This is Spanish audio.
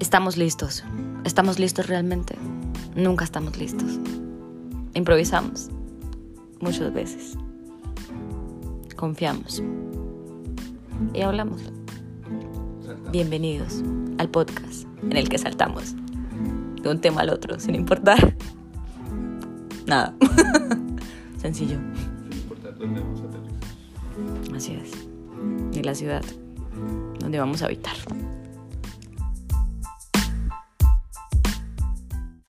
Estamos listos. ¿Estamos listos realmente? Nunca estamos listos. Improvisamos. Muchas veces. Confiamos. Y hablamos. Bienvenidos al podcast en el que saltamos de un tema al otro sin importar nada. Sencillo. Sin importar dónde vamos a. Así es. Y la ciudad donde vamos a habitar.